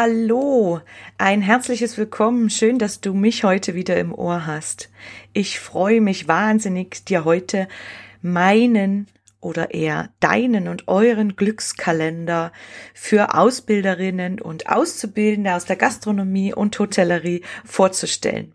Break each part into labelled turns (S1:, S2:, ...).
S1: Hallo, ein herzliches Willkommen. Schön, dass du mich heute wieder im Ohr hast. Ich freue mich wahnsinnig, dir heute meinen oder eher deinen und euren Glückskalender für Ausbilderinnen und Auszubildende aus der Gastronomie und Hotellerie vorzustellen.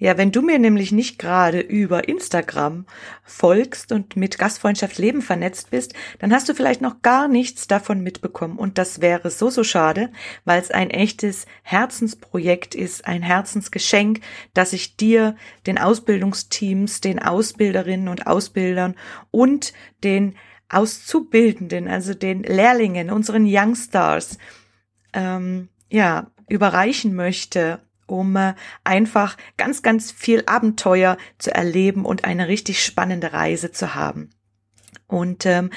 S1: Ja, wenn du mir nämlich nicht gerade über Instagram folgst und mit Gastfreundschaft Leben vernetzt bist, dann hast du vielleicht noch gar nichts davon mitbekommen. Und das wäre so, so schade, weil es ein echtes Herzensprojekt ist, ein Herzensgeschenk, das ich dir, den Ausbildungsteams, den Ausbilderinnen und Ausbildern und den Auszubildenden, also den Lehrlingen, unseren Youngstars, ähm, ja, überreichen möchte um äh, einfach ganz, ganz viel Abenteuer zu erleben und eine richtig spannende Reise zu haben. Und ähm,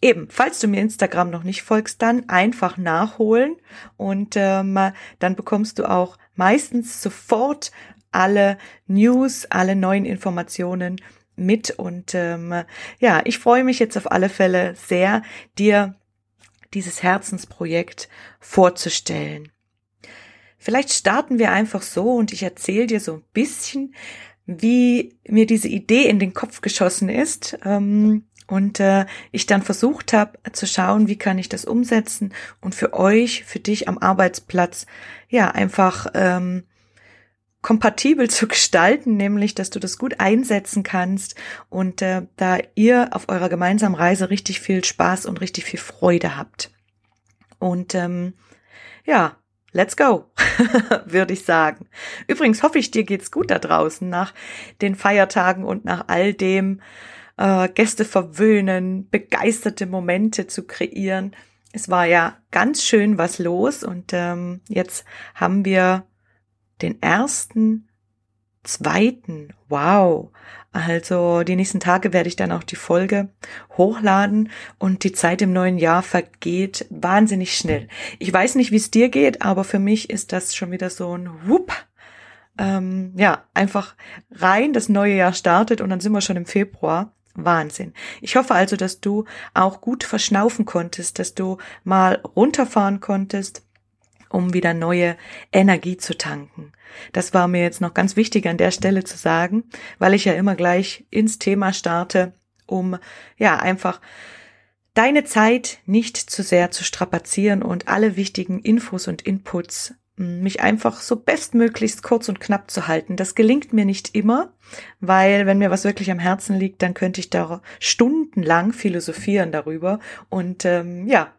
S1: eben, falls du mir Instagram noch nicht folgst, dann einfach nachholen und ähm, dann bekommst du auch meistens sofort alle News, alle neuen Informationen mit. Und ähm, ja, ich freue mich jetzt auf alle Fälle sehr, dir dieses Herzensprojekt vorzustellen. Vielleicht starten wir einfach so und ich erzähle dir so ein bisschen, wie mir diese Idee in den Kopf geschossen ist. Ähm, und äh, ich dann versucht habe zu schauen, wie kann ich das umsetzen und für euch, für dich am Arbeitsplatz, ja, einfach ähm, kompatibel zu gestalten, nämlich, dass du das gut einsetzen kannst und äh, da ihr auf eurer gemeinsamen Reise richtig viel Spaß und richtig viel Freude habt. Und ähm, ja, Let's go, würde ich sagen. Übrigens hoffe ich, dir geht's gut da draußen nach den Feiertagen und nach all dem äh, Gäste verwöhnen, begeisterte Momente zu kreieren. Es war ja ganz schön was los und ähm, jetzt haben wir den ersten, zweiten, wow, also die nächsten Tage werde ich dann auch die Folge hochladen und die Zeit im neuen Jahr vergeht wahnsinnig schnell. Ich weiß nicht, wie es dir geht, aber für mich ist das schon wieder so ein Whoop. Ähm, ja, einfach rein, das neue Jahr startet und dann sind wir schon im Februar. Wahnsinn. Ich hoffe also, dass du auch gut verschnaufen konntest, dass du mal runterfahren konntest, um wieder neue Energie zu tanken. Das war mir jetzt noch ganz wichtig an der Stelle zu sagen, weil ich ja immer gleich ins Thema starte, um ja einfach deine Zeit nicht zu sehr zu strapazieren und alle wichtigen Infos und Inputs hm, mich einfach so bestmöglichst kurz und knapp zu halten. Das gelingt mir nicht immer, weil wenn mir was wirklich am Herzen liegt, dann könnte ich da stundenlang philosophieren darüber und ähm, ja,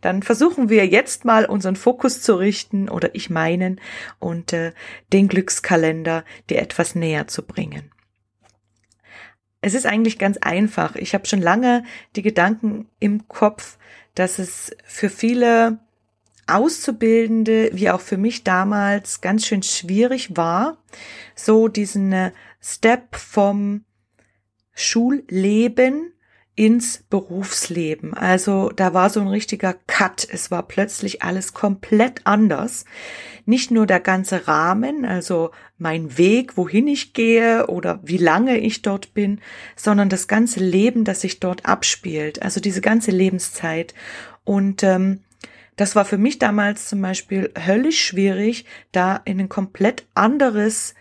S1: dann versuchen wir jetzt mal unseren Fokus zu richten oder ich meinen und äh, den Glückskalender dir etwas näher zu bringen. Es ist eigentlich ganz einfach. Ich habe schon lange die Gedanken im Kopf, dass es für viele Auszubildende, wie auch für mich damals, ganz schön schwierig war, so diesen äh, Step vom Schulleben ins Berufsleben. Also da war so ein richtiger Cut. Es war plötzlich alles komplett anders. Nicht nur der ganze Rahmen, also mein Weg, wohin ich gehe oder wie lange ich dort bin, sondern das ganze Leben, das sich dort abspielt. Also diese ganze Lebenszeit. Und ähm, das war für mich damals zum Beispiel höllisch schwierig, da in ein komplett anderes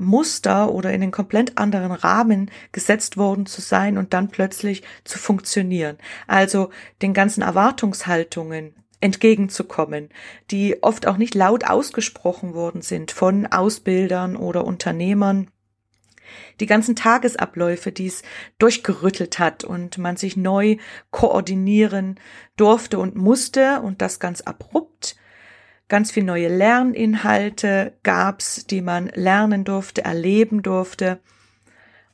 S1: Muster oder in den komplett anderen Rahmen gesetzt worden zu sein und dann plötzlich zu funktionieren. Also den ganzen Erwartungshaltungen entgegenzukommen, die oft auch nicht laut ausgesprochen worden sind von Ausbildern oder Unternehmern. Die ganzen Tagesabläufe, die es durchgerüttelt hat und man sich neu koordinieren durfte und musste und das ganz abrupt Ganz viel neue Lerninhalte gab's, die man lernen durfte, erleben durfte.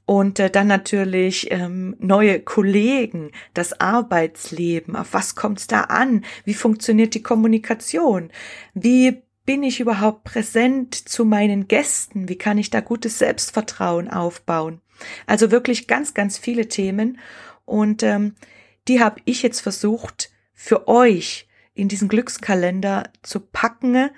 S1: Und äh, dann natürlich ähm, neue Kollegen, das Arbeitsleben, auf was kommt es da an? Wie funktioniert die Kommunikation? Wie bin ich überhaupt präsent zu meinen Gästen? Wie kann ich da gutes Selbstvertrauen aufbauen? Also wirklich ganz, ganz viele Themen. Und ähm, die habe ich jetzt versucht für euch in diesen Glückskalender zu packen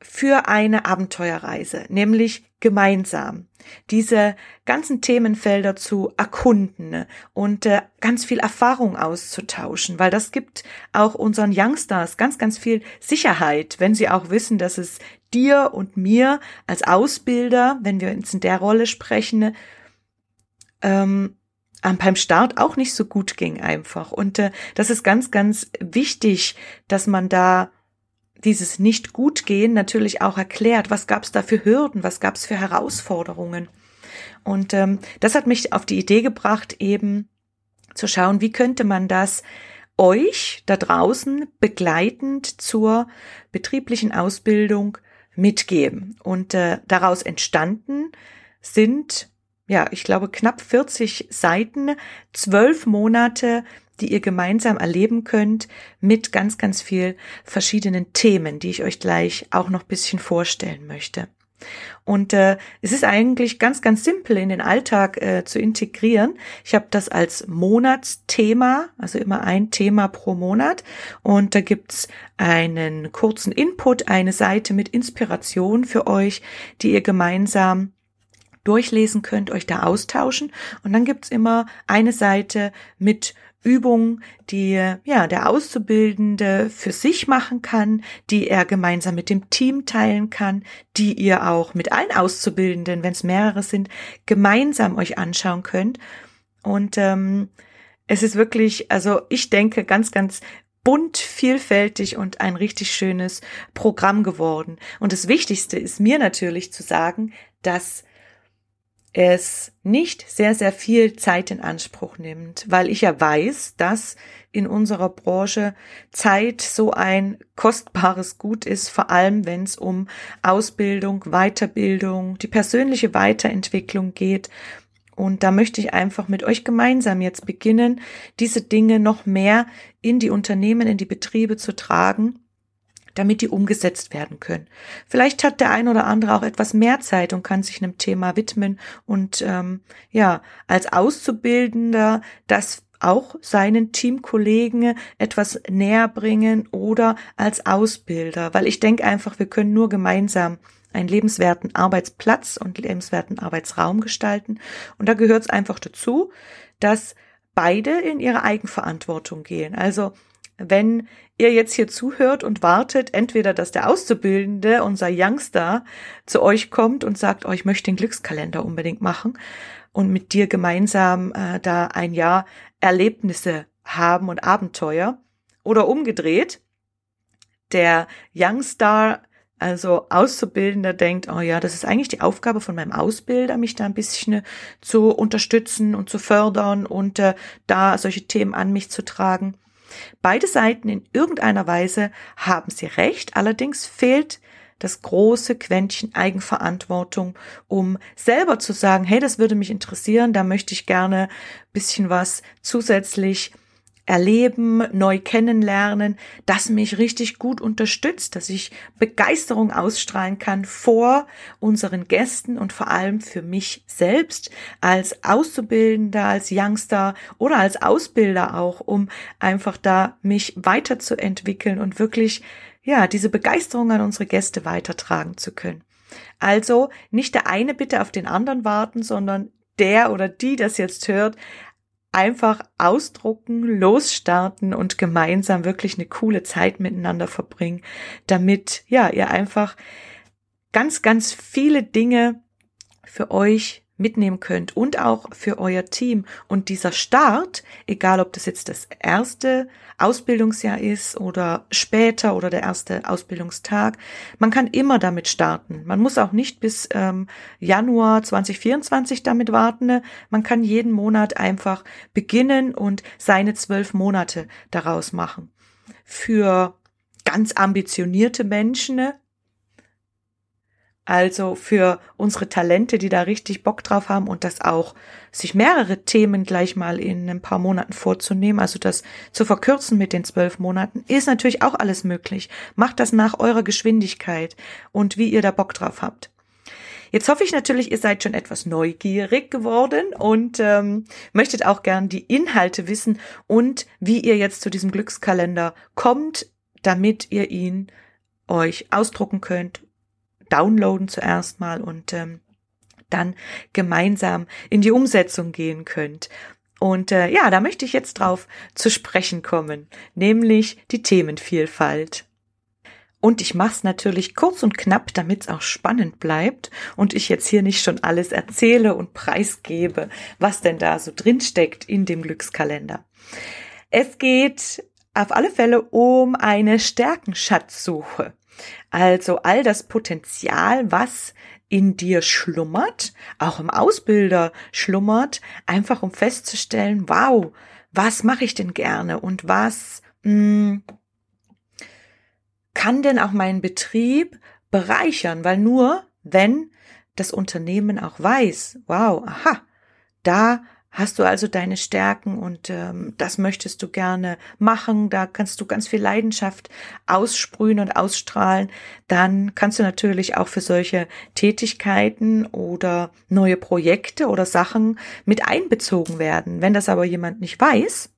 S1: für eine Abenteuerreise, nämlich gemeinsam diese ganzen Themenfelder zu erkunden und äh, ganz viel Erfahrung auszutauschen, weil das gibt auch unseren Youngstars ganz, ganz viel Sicherheit, wenn sie auch wissen, dass es dir und mir als Ausbilder, wenn wir uns in der Rolle sprechen, ähm, beim Start auch nicht so gut ging einfach. Und äh, das ist ganz, ganz wichtig, dass man da dieses nicht gut gehen natürlich auch erklärt, was gab es da für Hürden, was gab es für Herausforderungen. Und ähm, das hat mich auf die Idee gebracht, eben zu schauen, wie könnte man das euch da draußen begleitend zur betrieblichen Ausbildung mitgeben. Und äh, daraus entstanden sind, ja, ich glaube, knapp 40 Seiten, zwölf Monate die ihr gemeinsam erleben könnt mit ganz, ganz viel verschiedenen Themen, die ich euch gleich auch noch bisschen vorstellen möchte. Und äh, es ist eigentlich ganz, ganz simpel in den Alltag äh, zu integrieren. Ich habe das als Monatsthema, also immer ein Thema pro Monat. Und da gibt's einen kurzen Input, eine Seite mit Inspiration für euch, die ihr gemeinsam durchlesen könnt, euch da austauschen. Und dann gibt's immer eine Seite mit Übungen, die ja der Auszubildende für sich machen kann, die er gemeinsam mit dem Team teilen kann, die ihr auch mit allen Auszubildenden, wenn es mehrere sind, gemeinsam euch anschauen könnt. Und ähm, es ist wirklich, also ich denke, ganz, ganz bunt, vielfältig und ein richtig schönes Programm geworden. Und das Wichtigste ist mir natürlich zu sagen, dass es nicht sehr, sehr viel Zeit in Anspruch nimmt, weil ich ja weiß, dass in unserer Branche Zeit so ein kostbares Gut ist, vor allem wenn es um Ausbildung, Weiterbildung, die persönliche Weiterentwicklung geht. Und da möchte ich einfach mit euch gemeinsam jetzt beginnen, diese Dinge noch mehr in die Unternehmen, in die Betriebe zu tragen damit die umgesetzt werden können. Vielleicht hat der ein oder andere auch etwas mehr Zeit und kann sich einem Thema widmen und ähm, ja, als Auszubildender das auch seinen Teamkollegen etwas näher bringen oder als Ausbilder, weil ich denke einfach, wir können nur gemeinsam einen lebenswerten Arbeitsplatz und lebenswerten Arbeitsraum gestalten. Und da gehört es einfach dazu, dass beide in ihre Eigenverantwortung gehen. Also wenn ihr jetzt hier zuhört und wartet, entweder, dass der Auszubildende, unser Youngster, zu euch kommt und sagt, oh, ich möchte den Glückskalender unbedingt machen und mit dir gemeinsam äh, da ein Jahr Erlebnisse haben und Abenteuer. Oder umgedreht, der Youngstar, also Auszubildender, denkt, oh ja, das ist eigentlich die Aufgabe von meinem Ausbilder, mich da ein bisschen zu unterstützen und zu fördern und äh, da solche Themen an mich zu tragen. Beide Seiten in irgendeiner Weise haben sie recht, allerdings fehlt das große Quäntchen Eigenverantwortung, um selber zu sagen, hey, das würde mich interessieren, da möchte ich gerne bisschen was zusätzlich erleben, neu kennenlernen, das mich richtig gut unterstützt, dass ich Begeisterung ausstrahlen kann vor unseren Gästen und vor allem für mich selbst als Auszubildender, als Youngster oder als Ausbilder auch, um einfach da mich weiterzuentwickeln und wirklich ja, diese Begeisterung an unsere Gäste weitertragen zu können. Also nicht der eine bitte auf den anderen warten, sondern der oder die das jetzt hört, einfach ausdrucken, losstarten und gemeinsam wirklich eine coole Zeit miteinander verbringen, damit ja, ihr einfach ganz, ganz viele Dinge für euch mitnehmen könnt und auch für euer Team. Und dieser Start, egal ob das jetzt das erste Ausbildungsjahr ist oder später oder der erste Ausbildungstag, man kann immer damit starten. Man muss auch nicht bis ähm, Januar 2024 damit warten. Man kann jeden Monat einfach beginnen und seine zwölf Monate daraus machen. Für ganz ambitionierte Menschen Also für unsere Talente, die da richtig Bock drauf haben und das auch sich mehrere Themen gleich mal in ein paar Monaten vorzunehmen, also das zu verkürzen mit den zwölf Monaten, ist natürlich auch alles möglich. Macht das nach eurer Geschwindigkeit und wie ihr da Bock drauf habt. Jetzt hoffe ich natürlich, ihr seid schon etwas neugierig geworden und ähm, möchtet auch gern die Inhalte wissen und wie ihr jetzt zu diesem Glückskalender kommt, damit ihr ihn euch ausdrucken könnt downloaden zuerst mal und ähm, dann gemeinsam in die Umsetzung gehen könnt. Und äh, ja, da möchte ich jetzt drauf zu sprechen kommen, nämlich die Themenvielfalt. Und ich mache es natürlich kurz und knapp, damit es auch spannend bleibt und ich jetzt hier nicht schon alles erzähle und preisgebe, was denn da so drinsteckt in dem Glückskalender. Es geht auf alle Fälle um eine Stärkenschatzsuche. Also all das Potenzial, was in dir schlummert, auch im Ausbilder schlummert, einfach um festzustellen, wow, was mache ich denn gerne und was mh, hm, kann denn auch meinen Betrieb bereichern, weil nur wenn das Unternehmen auch weiß, wow, aha, da hast du also deine Stärken und ähm, das möchtest du gerne machen, da kannst du ganz viel Leidenschaft aussprühen und ausstrahlen, dann kannst du natürlich auch für solche Tätigkeiten oder neue Projekte oder Sachen mit einbezogen werden. Wenn das aber jemand nicht weiß,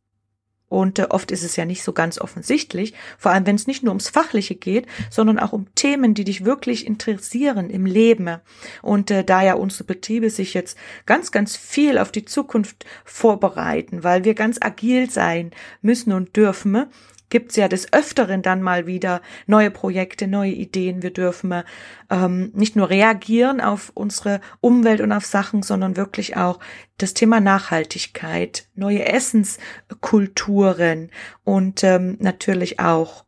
S1: und äh, oft ist es ja nicht so ganz offensichtlich, vor allem wenn es nicht nur ums Fachliche geht, sondern auch um Themen, die dich wirklich interessieren im Leben. Und äh, da ja unsere Betriebe sich jetzt ganz, ganz viel auf die Zukunft vorbereiten, weil wir ganz agil sein müssen und dürfen, gibt's ja des Öfteren dann mal wieder neue Projekte, neue Ideen. Wir dürfen ähm, nicht nur reagieren auf unsere Umwelt und auf Sachen, sondern wirklich auch das Thema Nachhaltigkeit, neue Essenskulturen und ähm, natürlich auch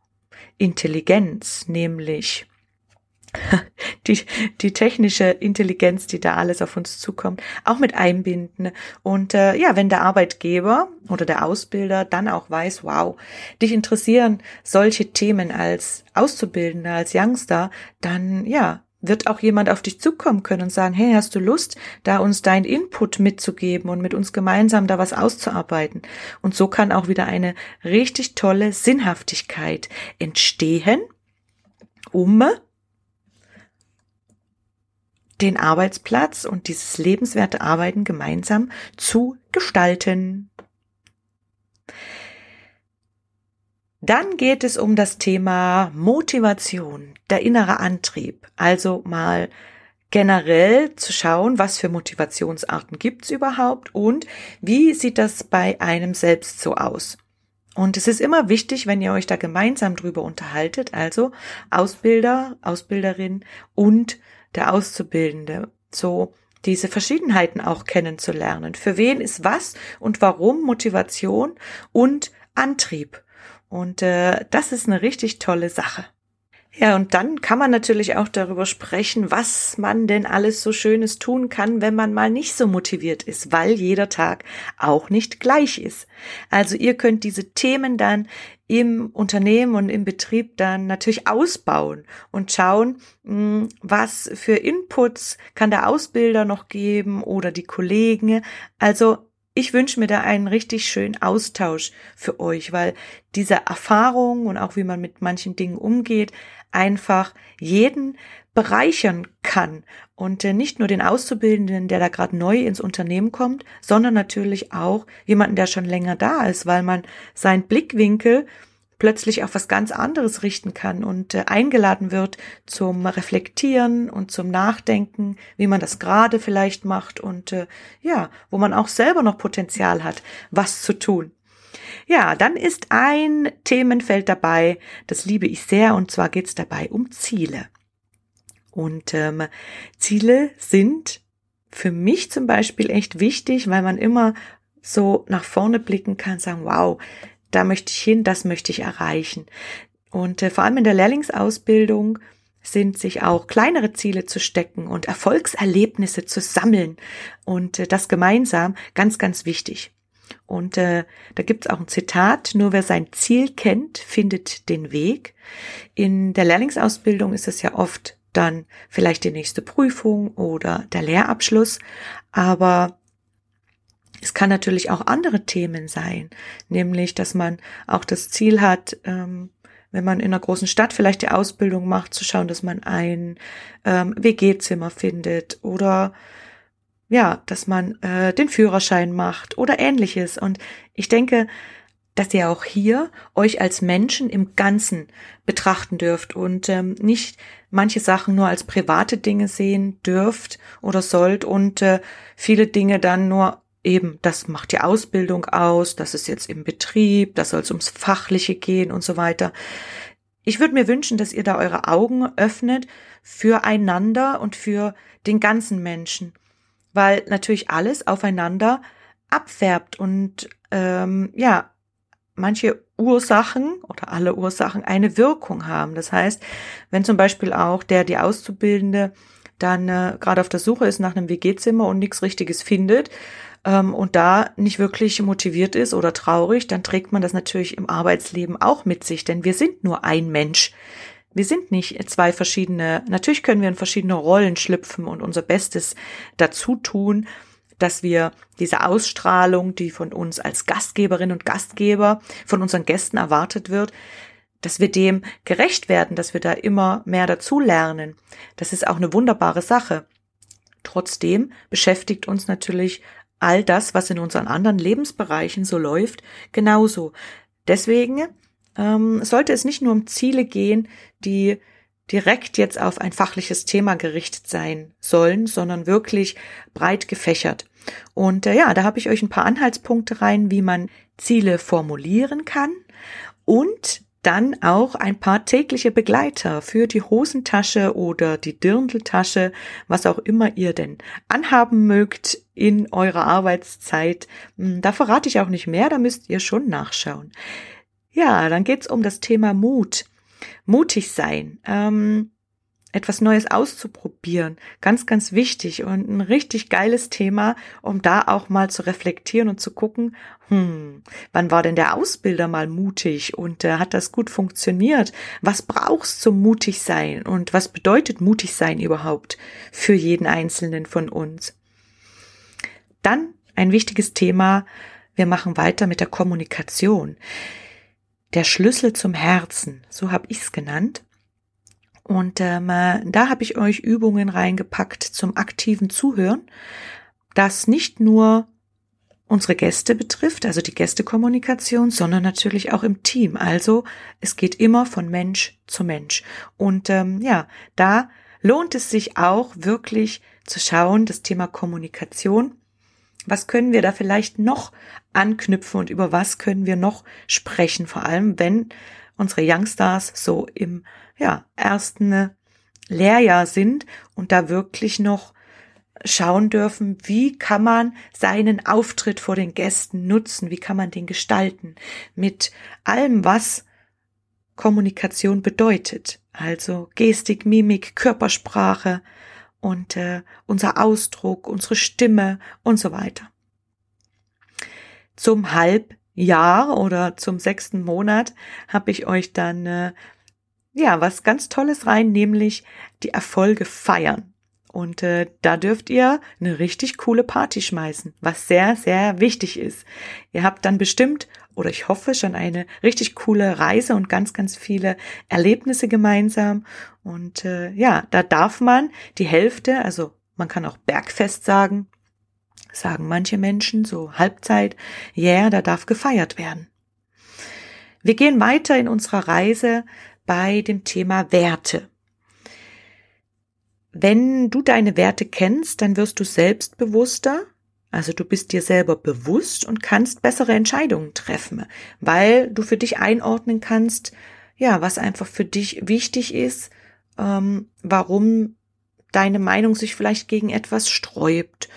S1: Intelligenz, nämlich die, die technische Intelligenz, die da alles auf uns zukommt, auch mit einbinden. Und äh, ja, wenn der Arbeitgeber oder der Ausbilder dann auch weiß, wow, dich interessieren solche Themen als Auszubildender, als Youngster, dann ja, wird auch jemand auf dich zukommen können und sagen, hey, hast du Lust, da uns dein Input mitzugeben und mit uns gemeinsam da was auszuarbeiten? Und so kann auch wieder eine richtig tolle Sinnhaftigkeit entstehen, um den Arbeitsplatz und dieses lebenswerte Arbeiten gemeinsam zu gestalten. Dann geht es um das Thema Motivation, der innere Antrieb. Also mal generell zu schauen, was für Motivationsarten gibt's überhaupt und wie sieht das bei einem selbst so aus. Und es ist immer wichtig, wenn ihr euch da gemeinsam drüber unterhaltet, also Ausbilder, Ausbilderin und der Auszubildende, so diese Verschiedenheiten auch kennenzulernen. Für wen ist was und warum Motivation und Antrieb. Und äh, das ist eine richtig tolle Sache. Ja, und dann kann man natürlich auch darüber sprechen, was man denn alles so Schönes tun kann, wenn man mal nicht so motiviert ist, weil jeder Tag auch nicht gleich ist. Also ihr könnt diese Themen dann im Unternehmen und im Betrieb dann natürlich ausbauen und schauen, hm, was für Inputs kann der Ausbilder noch geben oder die Kollegen. Also ich wünsche mir da einen richtig schönen Austausch für euch, weil diese Erfahrung und auch wie man mit manchen Dingen umgeht, einfach jeden bereichern kann und äh, nicht nur den Auszubildenden, der da gerade neu ins Unternehmen kommt, sondern natürlich auch jemanden, der schon länger da ist, weil man seinen Blickwinkel plötzlich auf was ganz anderes richten kann und äh, eingeladen wird zum Reflektieren und zum Nachdenken, wie man das gerade vielleicht macht und äh, ja, wo man auch selber noch Potenzial hat, was zu tun. Ja, dann ist ein Themenfeld dabei, das liebe ich sehr, und zwar geht es dabei um Ziele. Und ähm, Ziele sind für mich zum Beispiel echt wichtig, weil man immer so nach vorne blicken kann, sagen, wow, da möchte ich hin, das möchte ich erreichen. Und äh, vor allem in der Lehrlingsausbildung sind sich auch kleinere Ziele zu stecken und Erfolgserlebnisse zu sammeln und äh, das gemeinsam ganz, ganz wichtig. Und äh, da gibt's auch ein Zitat, nur wer sein Ziel kennt, findet den Weg. In der Lehrlingsausbildung ist es ja oft dann vielleicht die nächste Prüfung oder der Lehrabschluss. Aber es kann natürlich auch andere Themen sein, nämlich, dass man auch das Ziel hat, ähm, wenn man in einer großen Stadt vielleicht die Ausbildung macht, zu schauen, dass man ein ähm, WG-Zimmer findet oder ja, dass man äh, den Führerschein macht oder ähnliches. Und ich denke, dass ihr auch hier euch als Menschen im Ganzen betrachten dürft und ähm, nicht manche Sachen nur als private Dinge sehen dürft oder sollt und äh, viele Dinge dann nur eben, das macht die Ausbildung aus, das ist jetzt im Betrieb, da soll es ums Fachliche gehen und so weiter. Ich würde mir wünschen, dass ihr da eure Augen öffnet füreinander und für den ganzen Menschen, weil natürlich alles aufeinander abfärbt und ähm, ja, manche Ursachen oder alle Ursachen eine Wirkung haben. Das heißt, wenn zum Beispiel auch der, die Auszubildende dann äh, gerade auf der Suche ist nach einem WG-Zimmer und nichts Richtiges findet ähm, und da nicht wirklich motiviert ist oder traurig, dann trägt man das natürlich im Arbeitsleben auch mit sich, denn wir sind nur ein Mensch. Wir sind nicht zwei verschiedene, natürlich können wir in verschiedene Rollen schlüpfen und unser Bestes dazu tun, dass wir diese Ausstrahlung, die von uns als Gastgeberin und Gastgeber von unseren Gästen erwartet wird, dass wir dem gerecht werden, dass wir da immer mehr dazu lernen. Das ist auch eine wunderbare Sache. Trotzdem beschäftigt uns natürlich all das, was in unseren anderen Lebensbereichen so läuft, genauso. Deswegen ähm, sollte es nicht nur um Ziele gehen, die direkt jetzt auf ein fachliches Thema gerichtet sein sollen, sondern wirklich breit gefächert. Und äh, ja, da habe ich euch ein paar Anhaltspunkte rein, wie man Ziele formulieren kann und dann auch ein paar tägliche Begleiter für die Hosentasche oder die Dirndltasche, was auch immer ihr denn anhaben mögt in eurer Arbeitszeit. Hm, da verrate ich auch nicht mehr, da müsst ihr schon nachschauen. Ja, dann geht's um das Thema Mut mutig sein, ähm, etwas Neues auszuprobieren. Ganz, ganz wichtig und ein richtig geiles Thema, um da auch mal zu reflektieren und zu gucken, hm, wann war denn der Ausbilder mal mutig und äh, hat das gut funktioniert? Was brauchst zum mutig sein und was bedeutet mutig sein überhaupt für jeden Einzelnen von uns? Dann ein wichtiges Thema, wir machen weiter mit der Kommunikation der Schlüssel zum Herzen, so habe ich es genannt. Und ähm, äh, da habe ich euch Übungen reingepackt zum aktiven Zuhören, das nicht nur unsere Gäste betrifft, also die Gästekommunikation, sondern natürlich auch im Team. Also es geht immer von Mensch zu Mensch. Und ähm, ja, da lohnt es sich auch wirklich zu schauen, das Thema Kommunikation was können wir da vielleicht noch anknüpfen und über was können wir noch sprechen, vor allem wenn unsere Youngstars so im ja, ersten Lehrjahr sind und da wirklich noch schauen dürfen, wie kann man seinen Auftritt vor den Gästen nutzen, wie kann man den gestalten? Mit allem, was Kommunikation bedeutet, also Gestik, Mimik, Körpersprache, und äh, unser Ausdruck, unsere Stimme und so weiter. Zum Halbjahr oder zum sechsten Monat habe ich euch dann äh, ja was ganz Tolles rein, nämlich die Erfolge feiern. Und äh, da dürft ihr eine richtig coole Party schmeißen, was sehr, sehr wichtig ist. Ihr habt dann bestimmt oder ich hoffe schon eine richtig coole Reise und ganz, ganz viele Erlebnisse gemeinsam. Und äh, ja, da darf man die Hälfte, also man kann auch Bergfest sagen, sagen manche Menschen, so Halbzeit, ja, yeah, da darf gefeiert werden. Wir gehen weiter in unserer Reise bei dem Thema Werte. Wenn du deine Werte kennst, dann wirst du selbstbewusster also du bist dir selber bewusst und kannst bessere Entscheidungen treffen, weil du für dich einordnen kannst, ja, was einfach für dich wichtig ist, ähm, warum deine Meinung sich vielleicht gegen etwas sträubt.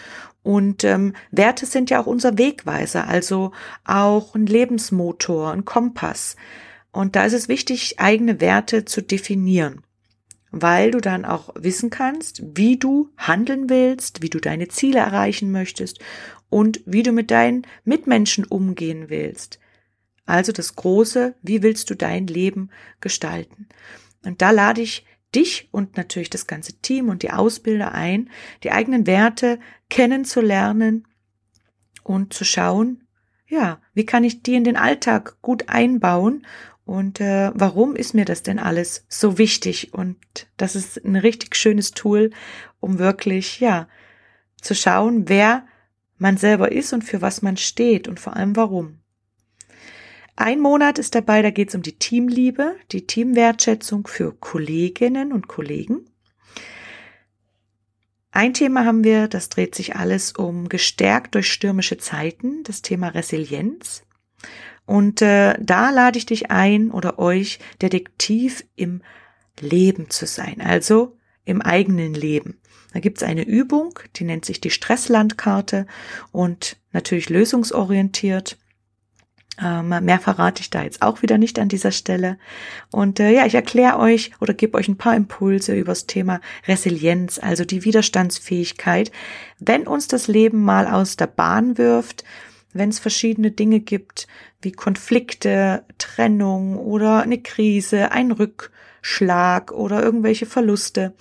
S1: Und ähm, Werte sind ja auch unser Wegweiser, also auch ein Lebensmotor, ein Kompass. Und da ist es wichtig, eigene Werte zu definieren weil du dann auch wissen kannst, wie du handeln willst, wie du deine Ziele erreichen möchtest und wie du mit deinen Mitmenschen umgehen willst. Also das Große, wie willst du dein Leben gestalten? Und da lade ich dich und natürlich das ganze Team und die Ausbilder ein, die eigenen Werte kennenzulernen und zu schauen, ja, wie kann ich die in den Alltag gut einbauen und äh, warum ist mir das denn alles so wichtig? Und das ist ein richtig schönes Tool, um wirklich, ja, zu schauen, wer man selber ist und für was man steht und vor allem warum. Ein Monat ist dabei, da geht es um die Teamliebe, die Teamwertschätzung für Kolleginnen und Kollegen. Ein Thema haben wir, das dreht sich alles um gestärkt durch stürmische Zeiten, das Thema Resilienz. Und äh, da lade ich dich ein oder euch Detektiv im Leben zu sein, also im eigenen Leben. Da gibt's eine Übung, die nennt sich die Stresslandkarte und natürlich lösungsorientiert. Ähm, mehr verrate ich da jetzt auch wieder nicht an dieser Stelle. Und äh, ja, ich erkläre euch oder gebe euch ein paar Impulse über das Thema Resilienz, also die Widerstandsfähigkeit. Wenn uns das Leben mal aus der Bahn wirft, wenn es verschiedene Dinge gibt, wie Konflikte, Trennung oder eine Krise, ein Rückschlag oder irgendwelche Verluste,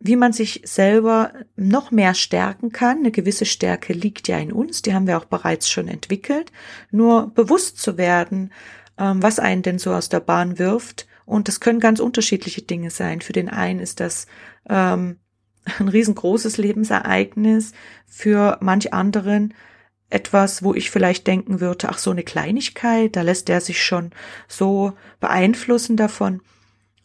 S1: wie man sich selber noch mehr stärken kann. Eine gewisse Stärke liegt ja in uns, die haben wir auch bereits schon entwickelt. Nur bewusst zu werden, ähm, was einen denn so aus der Bahn wirft. Und das können ganz unterschiedliche Dinge sein. Für den einen ist das ähm, ein riesengroßes Lebensereignis, für manch anderen etwas, wo ich vielleicht denken würde, ach so eine Kleinigkeit, da lässt der sich schon so beeinflussen davon.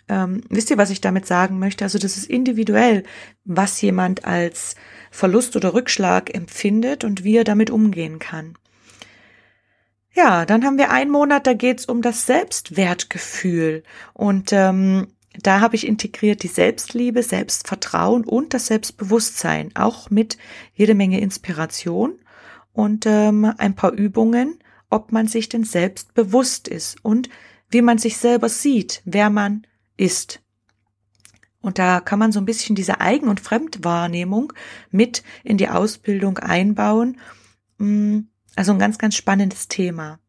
S1: Ähm, wisst ihr, was ich damit sagen möchte? Also das ist individuell, was jemand als Verlust oder Rückschlag empfindet und wie er damit umgehen kann. Ja, dann haben wir einen Monat, da geht's um das Selbstwertgefühl. Und ähm, da habe ich integriert die Selbstliebe, Selbstvertrauen und das Selbstbewusstsein, auch mit jede Menge Inspiration und ähm, ein paar Übungen, ob man sich denn selbst bewusst ist und wie man sich selber sieht, wer man ist. Und da kann man so ein bisschen diese Eigen- und Fremdwahrnehmung mit in die Ausbildung einbauen. Mm, also ein ganz, ganz spannendes Thema.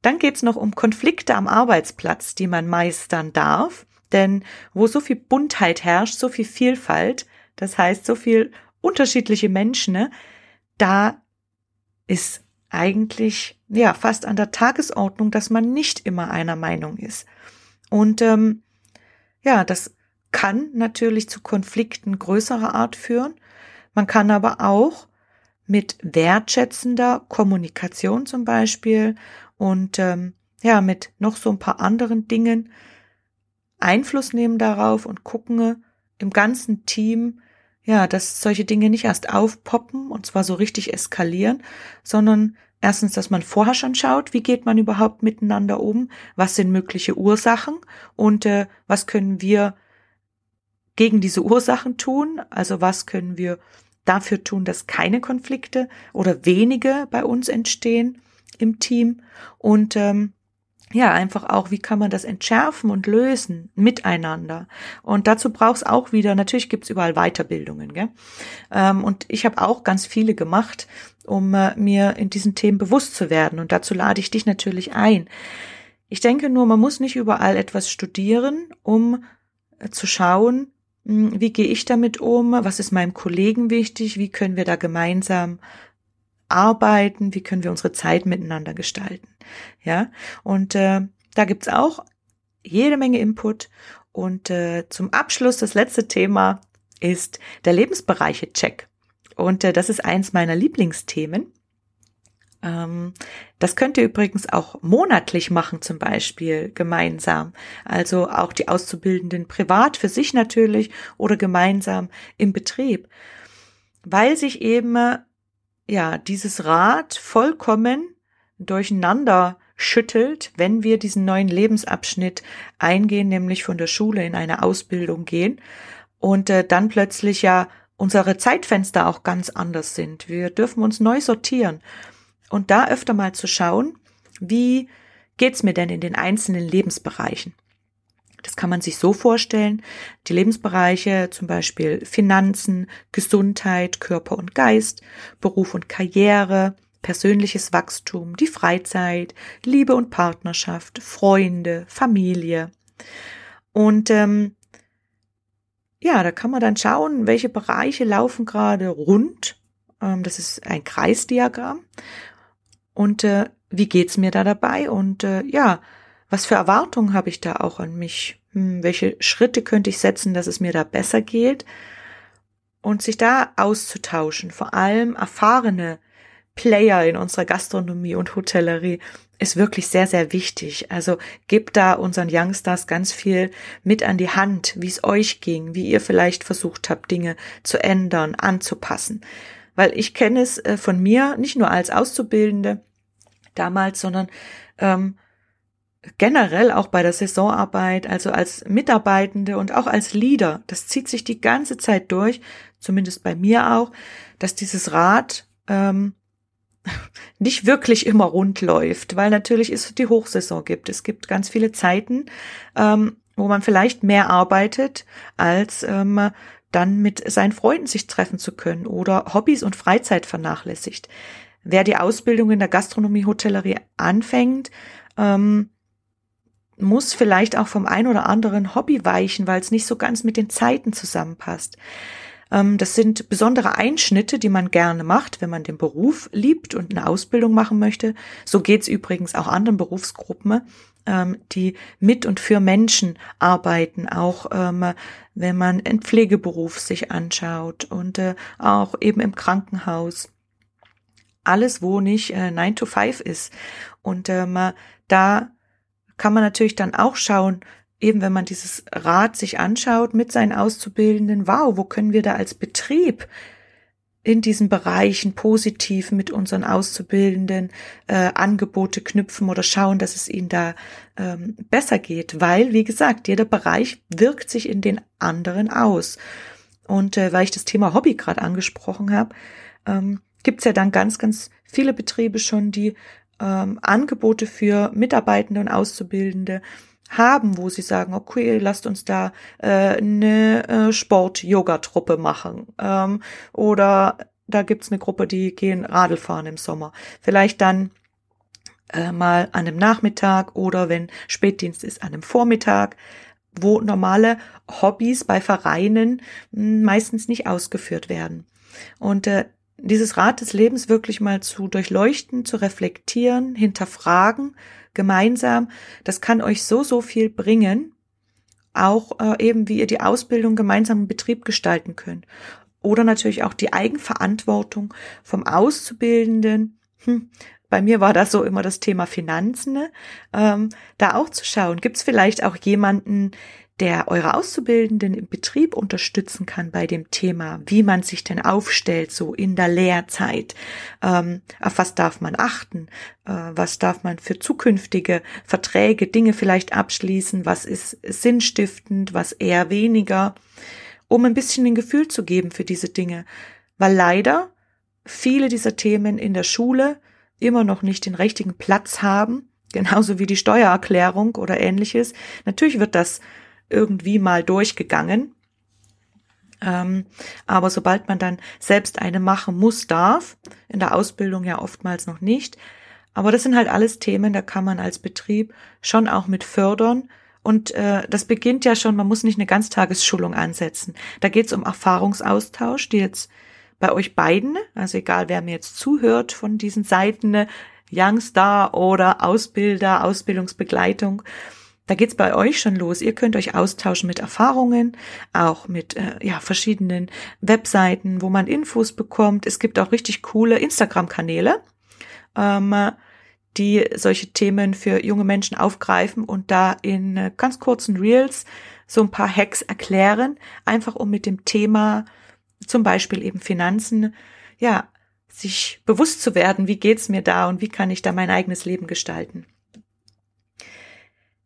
S1: Dann geht's noch um Konflikte am Arbeitsplatz, die man meistern darf. Denn wo so viel Buntheit herrscht, so viel Vielfalt, das heißt so viel unterschiedliche Menschen, ne, da ist eigentlich ja fast an der Tagesordnung, dass man nicht immer einer Meinung ist. Und ähm, ja, das kann natürlich zu Konflikten größerer Art führen. Man kann aber auch mit wertschätzender Kommunikation zum Beispiel und ähm, ja, mit noch so ein paar anderen Dingen Einfluss nehmen darauf und gucken im ganzen Team, ja, dass solche Dinge nicht erst aufpoppen und zwar so richtig eskalieren, sondern Erstens, dass man vorher schon schaut, wie geht man überhaupt miteinander um, was sind mögliche Ursachen und äh, was können wir gegen diese Ursachen tun, also was können wir dafür tun, dass keine Konflikte oder wenige bei uns entstehen im Team? Und ähm, ja, einfach auch, wie kann man das entschärfen und lösen miteinander. Und dazu braucht es auch wieder, natürlich gibt's überall Weiterbildungen. Gell? Ähm, und ich habe auch ganz viele gemacht, um äh, mir in diesen Themen bewusst zu werden. Und dazu lade ich dich natürlich ein. Ich denke nur, man muss nicht überall etwas studieren, um äh, zu schauen, mh, hm, wie gehe ich damit um, was ist meinem Kollegen wichtig, wie können wir da gemeinsam arbeiten, wie können wir unsere Zeit miteinander gestalten. Ja, und äh, da gibt's auch jede Menge Input. Und äh, zum Abschluss, das letzte Thema ist der Lebensbereiche-Check. Und äh, das ist eins meiner Lieblingsthemen. Ähm, das könnt ihr übrigens auch monatlich machen, zum Beispiel gemeinsam. Also auch die Auszubildenden privat für sich natürlich oder gemeinsam im Betrieb. Weil sich eben ja, dieses Rad vollkommen durcheinander schüttelt, wenn wir diesen neuen Lebensabschnitt eingehen, nämlich von der Schule in eine Ausbildung gehen und äh, dann plötzlich ja unsere Zeitfenster auch ganz anders sind. Wir dürfen uns neu sortieren und da öfter mal zu schauen, wie geht's mir denn in den einzelnen Lebensbereichen? Das kann man sich so vorstellen. Die Lebensbereiche, zum Beispiel Finanzen, Gesundheit, Körper und Geist, Beruf und Karriere, persönliches Wachstum, die Freizeit, Liebe und Partnerschaft, Freunde, Familie. Und ähm, ja, da kann man dann schauen, welche Bereiche laufen gerade rund. Ähm, das ist ein Kreisdiagramm. Und äh, wie geht's mir da dabei? Und äh, ja, was für Erwartungen habe ich da auch an mich? Hm, welche Schritte könnte ich setzen, dass es mir da besser geht? Und sich da auszutauschen, vor allem erfahrene Player in unserer Gastronomie und Hotellerie ist wirklich sehr, sehr wichtig. Also gebt da unseren Youngstars ganz viel mit an die Hand, wie es euch ging, wie ihr vielleicht versucht habt, Dinge zu ändern, anzupassen. Weil ich kenne es äh, von mir, nicht nur als Auszubildende damals, sondern ähm, generell auch bei der Saisonarbeit, also als Mitarbeitende und auch als Leader. Das zieht sich die ganze Zeit durch, zumindest bei mir auch, dass dieses Rad ähm, nicht wirklich immer rund läuft, weil natürlich es die Hochsaison gibt. Es gibt ganz viele Zeiten, ähm, wo man vielleicht mehr arbeitet, als ähm, dann mit seinen Freunden sich treffen zu können oder Hobbys und Freizeit vernachlässigt. Wer die Ausbildung in der Gastronomie, Hotellerie anfängt, ähm, muss vielleicht auch vom ein oder anderen Hobby weichen, weil es nicht so ganz mit den Zeiten zusammenpasst. Ähm, das sind besondere Einschnitte, die man gerne macht, wenn man den Beruf liebt und eine Ausbildung machen möchte. So geht's übrigens auch anderen Berufsgruppen, ähm, die mit und für Menschen arbeiten, auch ähm, wenn man einen Pflegeberuf sich anschaut und äh, auch eben im Krankenhaus. Alles, wo nicht äh, 9 to 5 ist. Und da kann man natürlich dann auch schauen, eben wenn man dieses Rad sich anschaut mit seinen Auszubildenden, wow, wo können wir da als Betrieb in diesen Bereichen positiv mit unseren Auszubildenden äh, Angebote knüpfen oder schauen, dass es ihnen da ähm, besser geht, weil, wie gesagt, jeder Bereich wirkt sich in den anderen aus. Und äh, weil ich das Thema Hobby gerade angesprochen habe, ähm, gibt es ja dann ganz, ganz viele Betriebe schon, die ähm, Angebote für Mitarbeitende und Auszubildende haben, wo sie sagen, okay, lasst uns da äh, eine äh, Sport-Yoga-Truppe machen. Ähm, oder da gibt's eine Gruppe, die gehen Radl fahren im Sommer. Vielleicht dann äh, mal an einem Nachmittag oder wenn Spätdienst ist, an einem Vormittag, wo normale Hobbys bei Vereinen hm, meistens nicht ausgeführt werden. Und äh, dieses Rad des Lebens wirklich mal zu durchleuchten, zu reflektieren, hinterfragen gemeinsam. Das kann euch so, so viel bringen. Auch äh, eben, wie ihr die Ausbildung gemeinsam im Betrieb gestalten könnt. Oder natürlich auch die Eigenverantwortung vom Auszubildenden. Hm, bei mir war das so immer das Thema Finanzen, ne? ähm, da auch zu schauen. Gibt es vielleicht auch jemanden, der eure Auszubildenden im Betrieb unterstützen kann bei dem Thema, wie man sich denn aufstellt, so in der Lehrzeit. Ähm, auf was darf man achten? Äh, was darf man für zukünftige Verträge, Dinge vielleicht abschließen? Was ist sinnstiftend? Was eher weniger? Um ein bisschen ein Gefühl zu geben für diese Dinge. Weil leider viele dieser Themen in der Schule immer noch nicht den richtigen Platz haben, genauso wie die Steuererklärung oder ähnliches. Natürlich wird das irgendwie mal durchgegangen. Ähm, aber sobald man dann selbst eine machen muss, darf, in der Ausbildung ja oftmals noch nicht. Aber das sind halt alles Themen, da kann man als Betrieb schon auch mit fördern. Und äh, das beginnt ja schon, man muss nicht eine Ganztagesschulung ansetzen. Da geht es um Erfahrungsaustausch, die jetzt bei euch beiden, also egal wer mir jetzt zuhört von diesen Seiten, Youngstar oder Ausbilder, Ausbildungsbegleitung, da geht's bei euch schon los. Ihr könnt euch austauschen mit Erfahrungen, auch mit äh, ja, verschiedenen Webseiten, wo man Infos bekommt. Es gibt auch richtig coole Instagram-Kanäle, ähm, die solche Themen für junge Menschen aufgreifen und da in äh, ganz kurzen Reels so ein paar Hacks erklären, einfach um mit dem Thema zum Beispiel eben Finanzen, ja, sich bewusst zu werden, wie geht's mir da und wie kann ich da mein eigenes Leben gestalten.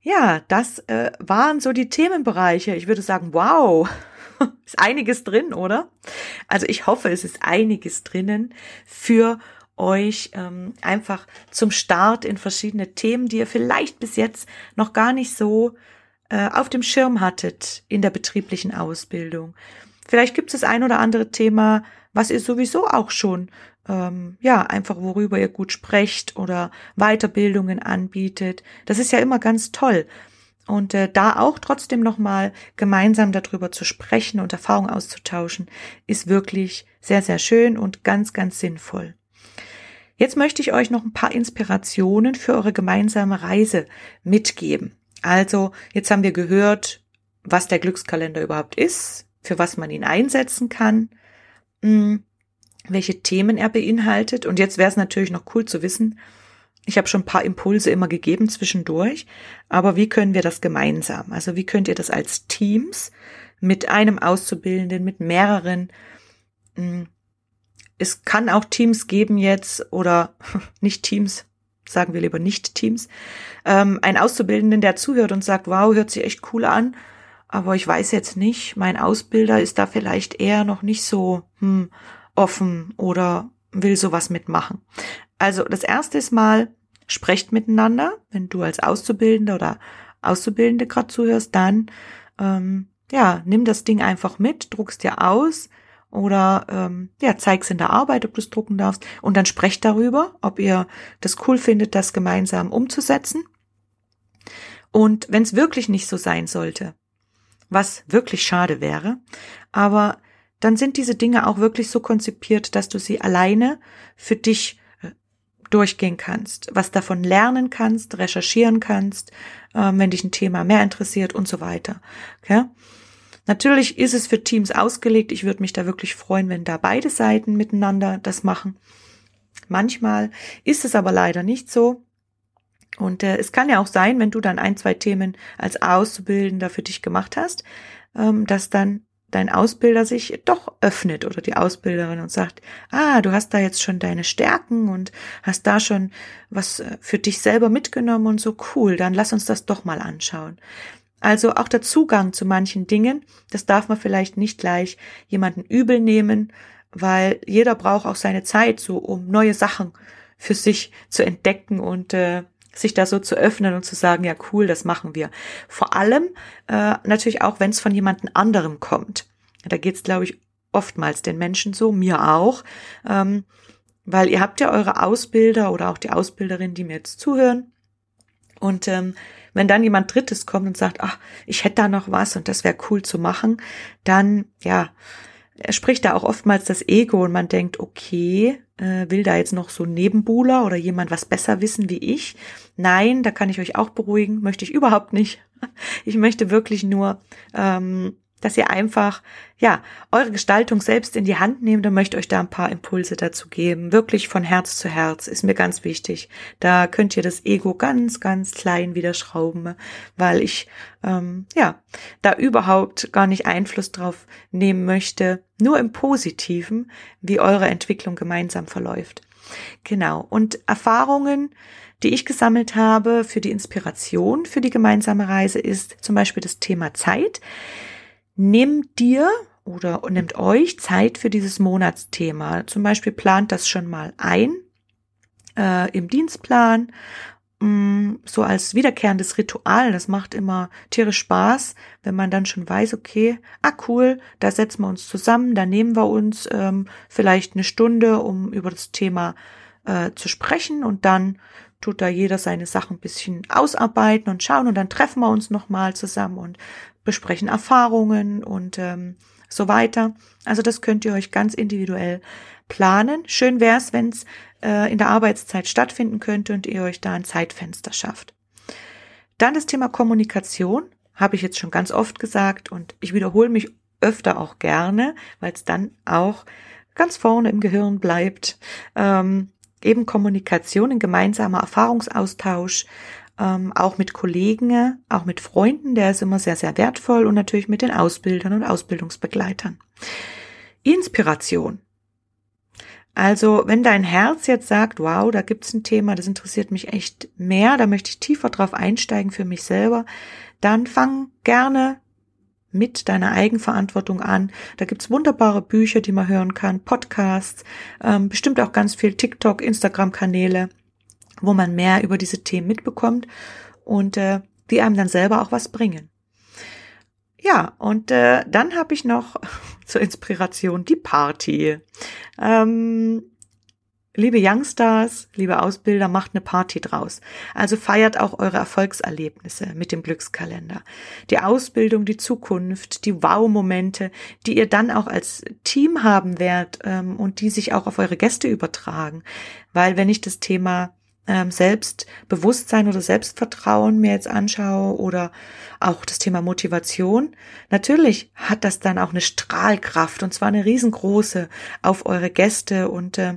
S1: Ja, das äh, waren so die Themenbereiche. Ich würde sagen, wow, ist einiges drin, oder? Also ich hoffe, es ist einiges drinnen für euch ähm, einfach zum Start in verschiedene Themen, die ihr vielleicht bis jetzt noch gar nicht so äh, auf dem Schirm hattet in der betrieblichen Ausbildung. Vielleicht gibt es das ein oder andere Thema, was ihr sowieso auch schon ähm, ja, einfach worüber ihr gut sprecht oder Weiterbildungen anbietet. Das ist ja immer ganz toll. Und äh, da auch trotzdem nochmal gemeinsam darüber zu sprechen und Erfahrungen auszutauschen, ist wirklich sehr, sehr schön und ganz, ganz sinnvoll. Jetzt möchte ich euch noch ein paar Inspirationen für eure gemeinsame Reise mitgeben. Also, jetzt haben wir gehört, was der Glückskalender überhaupt ist, für was man ihn einsetzen kann, mh, hm, welche Themen er beinhaltet. Und jetzt wäre es natürlich noch cool zu wissen, ich habe schon ein paar Impulse immer gegeben zwischendurch, aber wie können wir das gemeinsam? Also wie könnt ihr das als Teams mit einem Auszubildenden, mit mehreren? Hm, es kann auch Teams geben jetzt oder nicht Teams, sagen wir lieber nicht Teams, ähm, ein Auszubildenden, der zuhört und sagt, wow, hört sich echt cool an, aber ich weiß jetzt nicht, mein Ausbilder ist da vielleicht eher noch nicht so hm, offen oder will sowas mitmachen. Also das erste ist mal, sprecht miteinander. Wenn du als Auszubildender oder Auszubildende gerade zuhörst, dann ähm, ja, nimm das Ding einfach mit, druckst dir aus oder ähm, ja, zeig's in der Arbeit, ob du es drucken darfst und dann sprecht darüber, ob ihr das cool findet, das gemeinsam umzusetzen. Und wenn es wirklich nicht so sein sollte, was wirklich schade wäre, aber dann sind diese Dinge auch wirklich so konzipiert, dass du sie alleine für dich durchgehen kannst, was davon lernen kannst, recherchieren kannst, äh, wenn dich ein Thema mehr interessiert und so weiter. Okay? Natürlich ist es für Teams ausgelegt. Ich würde mich da wirklich freuen, wenn da beide Seiten miteinander das machen. Manchmal ist es aber leider nicht so. Und äh, es kann ja auch sein, wenn du dann ein, zwei Themen als Auszubildender für dich gemacht hast, ähm, dass dann dein Ausbilder sich doch öffnet oder die Ausbilderin und sagt, ah, du hast da jetzt schon deine Stärken und hast da schon was äh, für dich selber mitgenommen und so cool, dann lass uns das doch mal anschauen. Also auch der Zugang zu manchen Dingen, das darf man vielleicht nicht gleich jemanden übel nehmen, weil jeder braucht auch seine Zeit so, um neue Sachen für sich zu entdecken und äh, sich da so zu öffnen und zu sagen, ja cool, das machen wir. Vor allem äh, natürlich auch, wenn es von jemandem anderem kommt. Da geht's, glaube ich, oftmals den Menschen so, mir auch, ähm, weil ihr habt ja eure Ausbilder oder auch die Ausbilderin, die mir jetzt zuhören. Und ähm, wenn dann jemand Drittes kommt und sagt, ach, ich hätte da noch was und das wäre cool zu machen, dann ja, er spricht da auch oftmals das Ego und man denkt, okay, äh, will da jetzt noch so ein Nebenbuhler oder jemand was besser wissen wie ich? Nein, da kann ich euch auch beruhigen, möchte ich überhaupt nicht. Ich möchte wirklich nur ähm, dass ihr einfach, ja, eure Gestaltung selbst in die Hand nehmt und möchte euch da ein paar Impulse dazu geben. Wirklich von Herz zu Herz ist mir ganz wichtig. Da könnt ihr das Ego ganz, ganz klein wieder schrauben, weil ich, ähm, ja, da überhaupt gar nicht Einfluss drauf nehmen möchte, nur im Positiven, wie eure Entwicklung gemeinsam verläuft. Genau. Und Erfahrungen, die ich gesammelt habe für die Inspiration für die gemeinsame Reise ist zum Beispiel das Thema Zeit nehmt dir oder nehmt euch Zeit für dieses Monatsthema. Zum Beispiel plant das schon mal ein äh, im Dienstplan, mh, mm, so als wiederkehrendes Ritual. Das macht immer tierisch Spaß, wenn man dann schon weiß, okay, ah cool, da setzen wir uns zusammen, da nehmen wir uns ähm, vielleicht eine Stunde, um über das Thema äh, zu sprechen und dann tut da jeder seine Sachen ein bisschen ausarbeiten und schauen und dann treffen wir uns nochmal zusammen und besprechen Erfahrungen und ähm, so weiter. Also das könnt ihr euch ganz individuell planen. Schön wäre es, wenn es äh, in der Arbeitszeit stattfinden könnte und ihr euch da ein Zeitfenster schafft. Dann das Thema Kommunikation, habe ich jetzt schon ganz oft gesagt und ich wiederhole mich öfter auch gerne, weil es dann auch ganz vorne im Gehirn bleibt. Ähm, eben Kommunikation, ein gemeinsamer Erfahrungsaustausch, ähm, auch mit Kollegen, auch mit Freunden, der ist immer sehr, sehr wertvoll und natürlich mit den Ausbildern und Ausbildungsbegleitern. Inspiration. Also, wenn dein Herz jetzt sagt, wow, da gibt's ein Thema, das interessiert mich echt mehr, da möchte ich tiefer drauf einsteigen für mich selber, dann fang gerne mit deiner Eigenverantwortung an. Da gibt's wunderbare Bücher, die man hören kann, Podcasts, ähm, bestimmt auch ganz viel TikTok, Instagram-Kanäle wo man mehr über diese Themen mitbekommt und äh, die einem dann selber auch was bringen. Ja, und äh, dann habe ich noch zur Inspiration die Party. Ähm, liebe Youngstars, liebe Ausbilder, macht eine Party draus. Also feiert auch eure Erfolgserlebnisse mit dem Glückskalender. Die Ausbildung, die Zukunft, die Wow-Momente, die ihr dann auch als Team haben werdet ähm, und die sich auch auf eure Gäste übertragen. Weil wenn ich das Thema ähm, Selbstbewusstsein oder Selbstvertrauen mir jetzt anschaue oder auch das Thema Motivation, natürlich hat das dann auch eine Strahlkraft und zwar eine riesengroße auf eure Gäste und äh,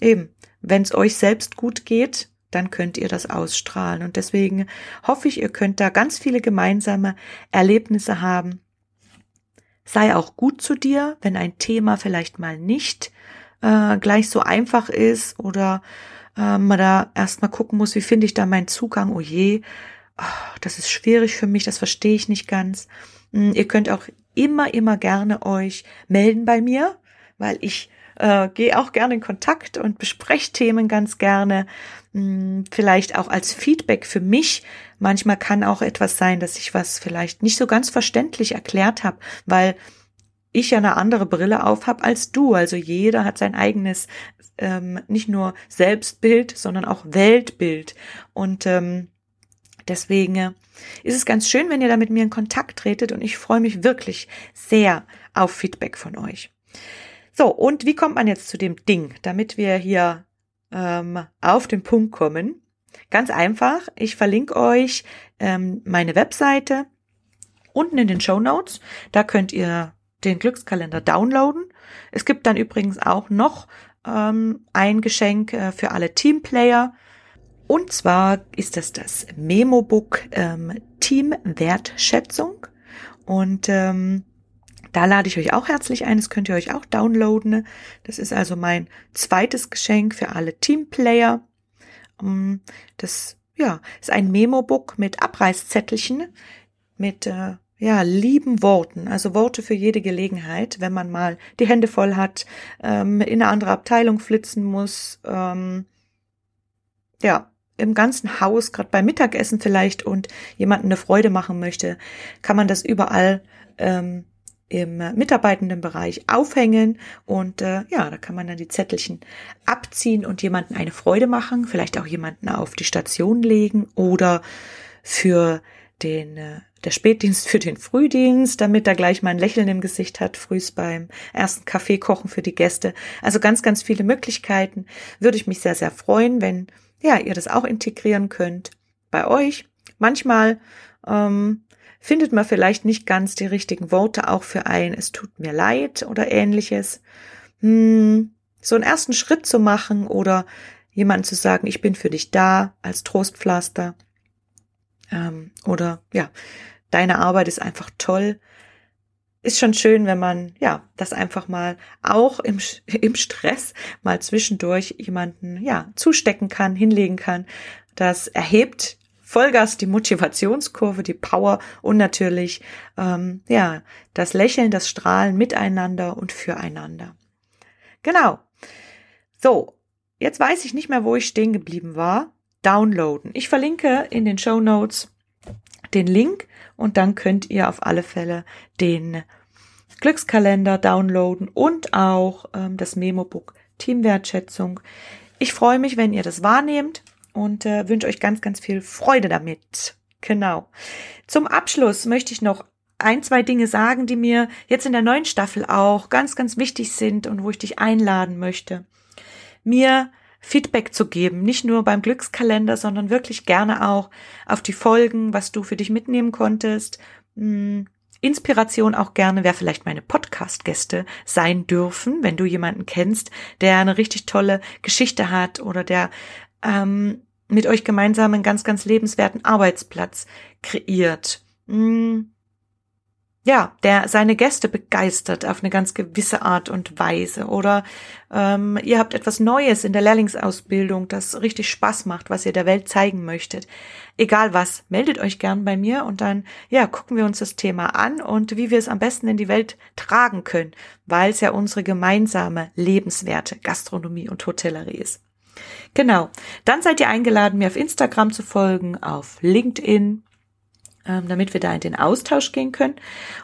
S1: eben, wenn es euch selbst gut geht, dann könnt ihr das ausstrahlen und deswegen hoffe ich, ihr könnt da ganz viele gemeinsame Erlebnisse haben. Sei auch gut zu dir, wenn ein Thema vielleicht mal nicht äh, gleich so einfach ist oder äh, man da erstmal gucken muss, wie finde ich da meinen Zugang, oh je, oh, das ist schwierig für mich, das verstehe ich nicht ganz. Hm, ihr könnt auch immer, immer gerne euch melden bei mir, weil ich äh, gehe auch gerne in Kontakt und bespreche Themen ganz gerne. Hm, vielleicht auch als Feedback für mich. Manchmal kann auch etwas sein, dass ich was vielleicht nicht so ganz verständlich erklärt habe, weil ich ja eine andere Brille auf habe als du. Also jeder hat sein eigenes ähm, nicht nur Selbstbild, sondern auch Weltbild. Und ähm, deswegen äh, ist es ganz schön, wenn ihr da mit mir in Kontakt tretet und ich freue mich wirklich sehr auf Feedback von euch. So, und wie kommt man jetzt zu dem Ding, damit wir hier ähm, auf den Punkt kommen? Ganz einfach, ich verlinke euch ähm, meine Webseite unten in den Show Notes. Da könnt ihr den Glückskalender downloaden. Es gibt dann übrigens auch noch ähm, ein Geschenk äh, für alle Teamplayer. Und zwar ist das das Memo-Book ähm, Team Wertschätzung. Und ähm, da lade ich euch auch herzlich ein. Das könnt ihr euch auch downloaden. Das ist also mein zweites Geschenk für alle Teamplayer. Ähm, das ja, ist ein Memo-Book mit Abreißzettelchen, mit äh, ja, lieben Worten, also Worte für jede Gelegenheit, wenn man mal die Hände voll hat, ähm, in eine andere Abteilung flitzen muss, ähm, ja, im ganzen Haus, gerade beim Mittagessen vielleicht und jemanden eine Freude machen möchte, kann man das überall ähm, im mitarbeitenden Bereich aufhängen und äh, ja, da kann man dann die Zettelchen abziehen und jemanden eine Freude machen, vielleicht auch jemanden auf die Station legen oder für den äh, der Spätdienst für den Frühdienst, damit er gleich mal ein Lächeln im Gesicht hat, frühs beim ersten Kaffee kochen für die Gäste. Also ganz, ganz viele Möglichkeiten. Würde ich mich sehr, sehr freuen, wenn ja ihr das auch integrieren könnt bei euch. Manchmal ähm, findet man vielleicht nicht ganz die richtigen Worte auch für ein Es tut mir leid oder ähnliches. Hm, so einen ersten Schritt zu machen oder jemanden zu sagen, ich bin für dich da als Trostpflaster. Ähm, oder ja, deine Arbeit ist einfach toll. Ist schon schön, wenn man, ja, das einfach mal auch im, im Stress mal zwischendurch jemanden, ja, zustecken kann, hinlegen kann. Das erhebt Vollgas die Motivationskurve, die Power und natürlich, ähm, ja, das Lächeln, das Strahlen miteinander und füreinander. Genau. So, jetzt weiß ich nicht mehr, wo ich stehen geblieben war. Downloaden. Ich verlinke in den Show Notes den Link und dann könnt ihr auf alle Fälle den Glückskalender downloaden und auch ähm, das Memo-Book Teamwertschätzung. Ich freue mich, wenn ihr das wahrnehmt und äh, wünsche euch ganz, ganz viel Freude damit. Genau. Zum Abschluss möchte ich noch ein, zwei Dinge sagen, die mir jetzt in der neuen Staffel auch ganz, ganz wichtig sind und wo ich dich einladen möchte. Mir Feedback zu geben, nicht nur beim Glückskalender, sondern wirklich gerne auch auf die Folgen, was du für dich mitnehmen konntest. Hm, Inspiration auch gerne, wer vielleicht meine Podcast-Gäste sein dürfen, wenn du jemanden kennst, der eine richtig tolle Geschichte hat oder der ähm, mit euch gemeinsam einen ganz, ganz lebenswerten Arbeitsplatz kreiert. Hm, ja, der seine Gäste begeistert auf eine ganz gewisse Art und Weise. Oder ähm, ihr habt etwas Neues in der Lehrlingsausbildung, das richtig Spaß macht, was ihr der Welt zeigen möchtet. Egal was, meldet euch gern bei mir und dann, ja, gucken wir uns das Thema an und wie wir es am besten in die Welt tragen können, weil es ja unsere gemeinsame lebenswerte Gastronomie und Hotellerie ist. Genau. Dann seid ihr eingeladen, mir auf Instagram zu folgen, auf LinkedIn, damit wir da in den Austausch gehen können.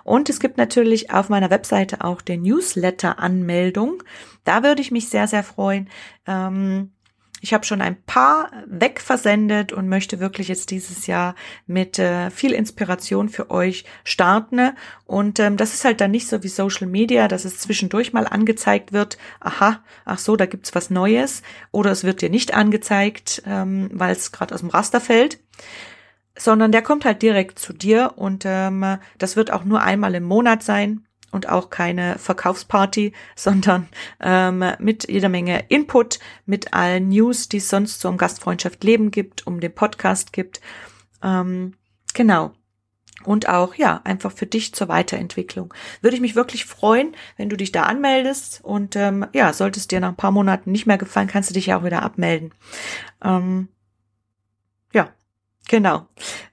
S1: Und es gibt natürlich auf meiner Webseite auch den Newsletter-Anmeldung. Da würde ich mich sehr, sehr freuen. Ähm, ich habe schon ein paar wegversendet und möchte wirklich jetzt dieses Jahr mit äh, viel Inspiration für euch starten. Und ähm, das ist halt dann nicht so wie Social Media, dass es zwischendurch mal angezeigt wird, aha, ach so, da gibt's was Neues. Oder es wird dir nicht angezeigt, ähm, weil es gerade aus dem Raster fällt sondern der kommt halt direkt zu dir und ähm, das wird auch nur einmal im Monat sein und auch keine Verkaufsparty, sondern ähm, mit jeder Menge Input, mit allen News, die es sonst so um Gastfreundschaft Leben gibt, um den Podcast gibt. Ähm, genau. Und auch, ja, einfach für dich zur Weiterentwicklung. Würde ich mich wirklich freuen, wenn du dich da anmeldest. Und ähm, ja, sollte es dir nach ein paar Monaten nicht mehr gefallen, kannst du dich ja auch wieder abmelden. Ähm, Genau.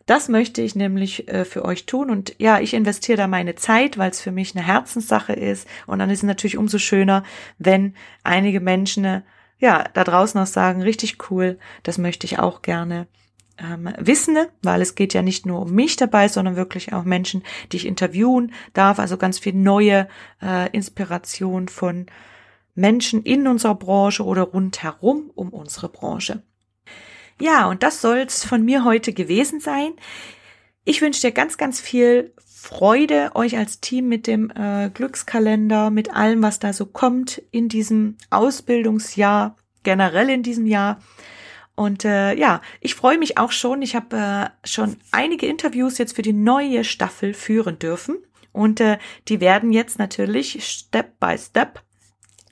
S1: Das möchte ich nämlich äh, für euch tun. Und ja, ich investiere da meine Zeit, weil es für mich eine Herzenssache ist. Und dann ist es natürlich umso schöner, wenn einige Menschen, äh, ja, da draußen auch sagen, richtig cool, das möchte ich auch gerne ähm, wissen, weil es geht ja nicht nur um mich dabei, sondern wirklich auch Menschen, die ich interviewen darf. Also ganz viel neue äh, Inspiration von Menschen in unserer Branche oder rundherum um unsere Branche. Ja, und das soll's von mir heute gewesen sein. Ich wünsche dir ganz, ganz viel Freude, euch als Team mit dem äh, Glückskalender, mit allem, was da so kommt in diesem Ausbildungsjahr, generell in diesem Jahr. Und äh, ja, ich freue mich auch schon. Ich habe äh, schon einige Interviews jetzt für die neue Staffel führen dürfen. Und äh, die werden jetzt natürlich Step by Step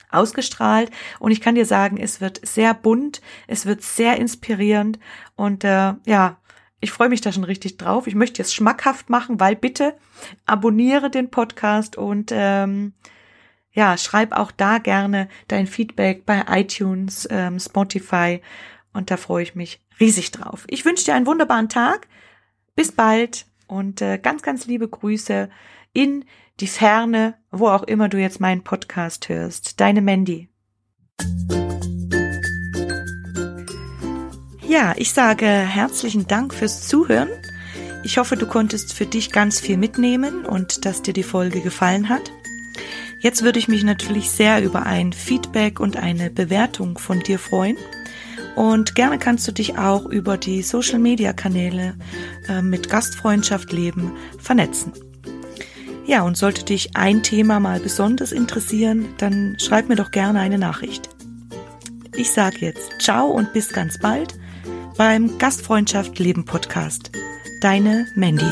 S1: ausgestrahlt. Und ich kann dir sagen, es wird sehr bunt, es wird sehr inspirierend und äh, ja, ich freue mich da schon richtig drauf. Ich möchte es schmackhaft machen, weil bitte abonniere den Podcast und ähm, ja, schreib auch da gerne dein Feedback bei iTunes, ähm, Spotify und da freue ich mich riesig drauf. Ich wünsche dir einen wunderbaren Tag. Bis bald und äh, ganz, ganz liebe Grüße in die Ferne, wo auch immer du jetzt meinen Podcast hörst. Deine Mandy. Ja, ich sage herzlichen Dank fürs Zuhören. Ich hoffe, du konntest für dich ganz viel mitnehmen und dass dir die Folge gefallen hat. Jetzt würde ich mich natürlich sehr über ein Feedback und eine Bewertung von dir freuen. Und gerne kannst du dich auch über die Social-Media-Kanäle äh, mit Gastfreundschaft leben vernetzen. Ja, und sollte dich ein Thema mal besonders interessieren, dann schreib mir doch gerne eine Nachricht. Ich sage jetzt ciao und bis ganz bald beim Gastfreundschaft Leben Podcast. Deine Mandy.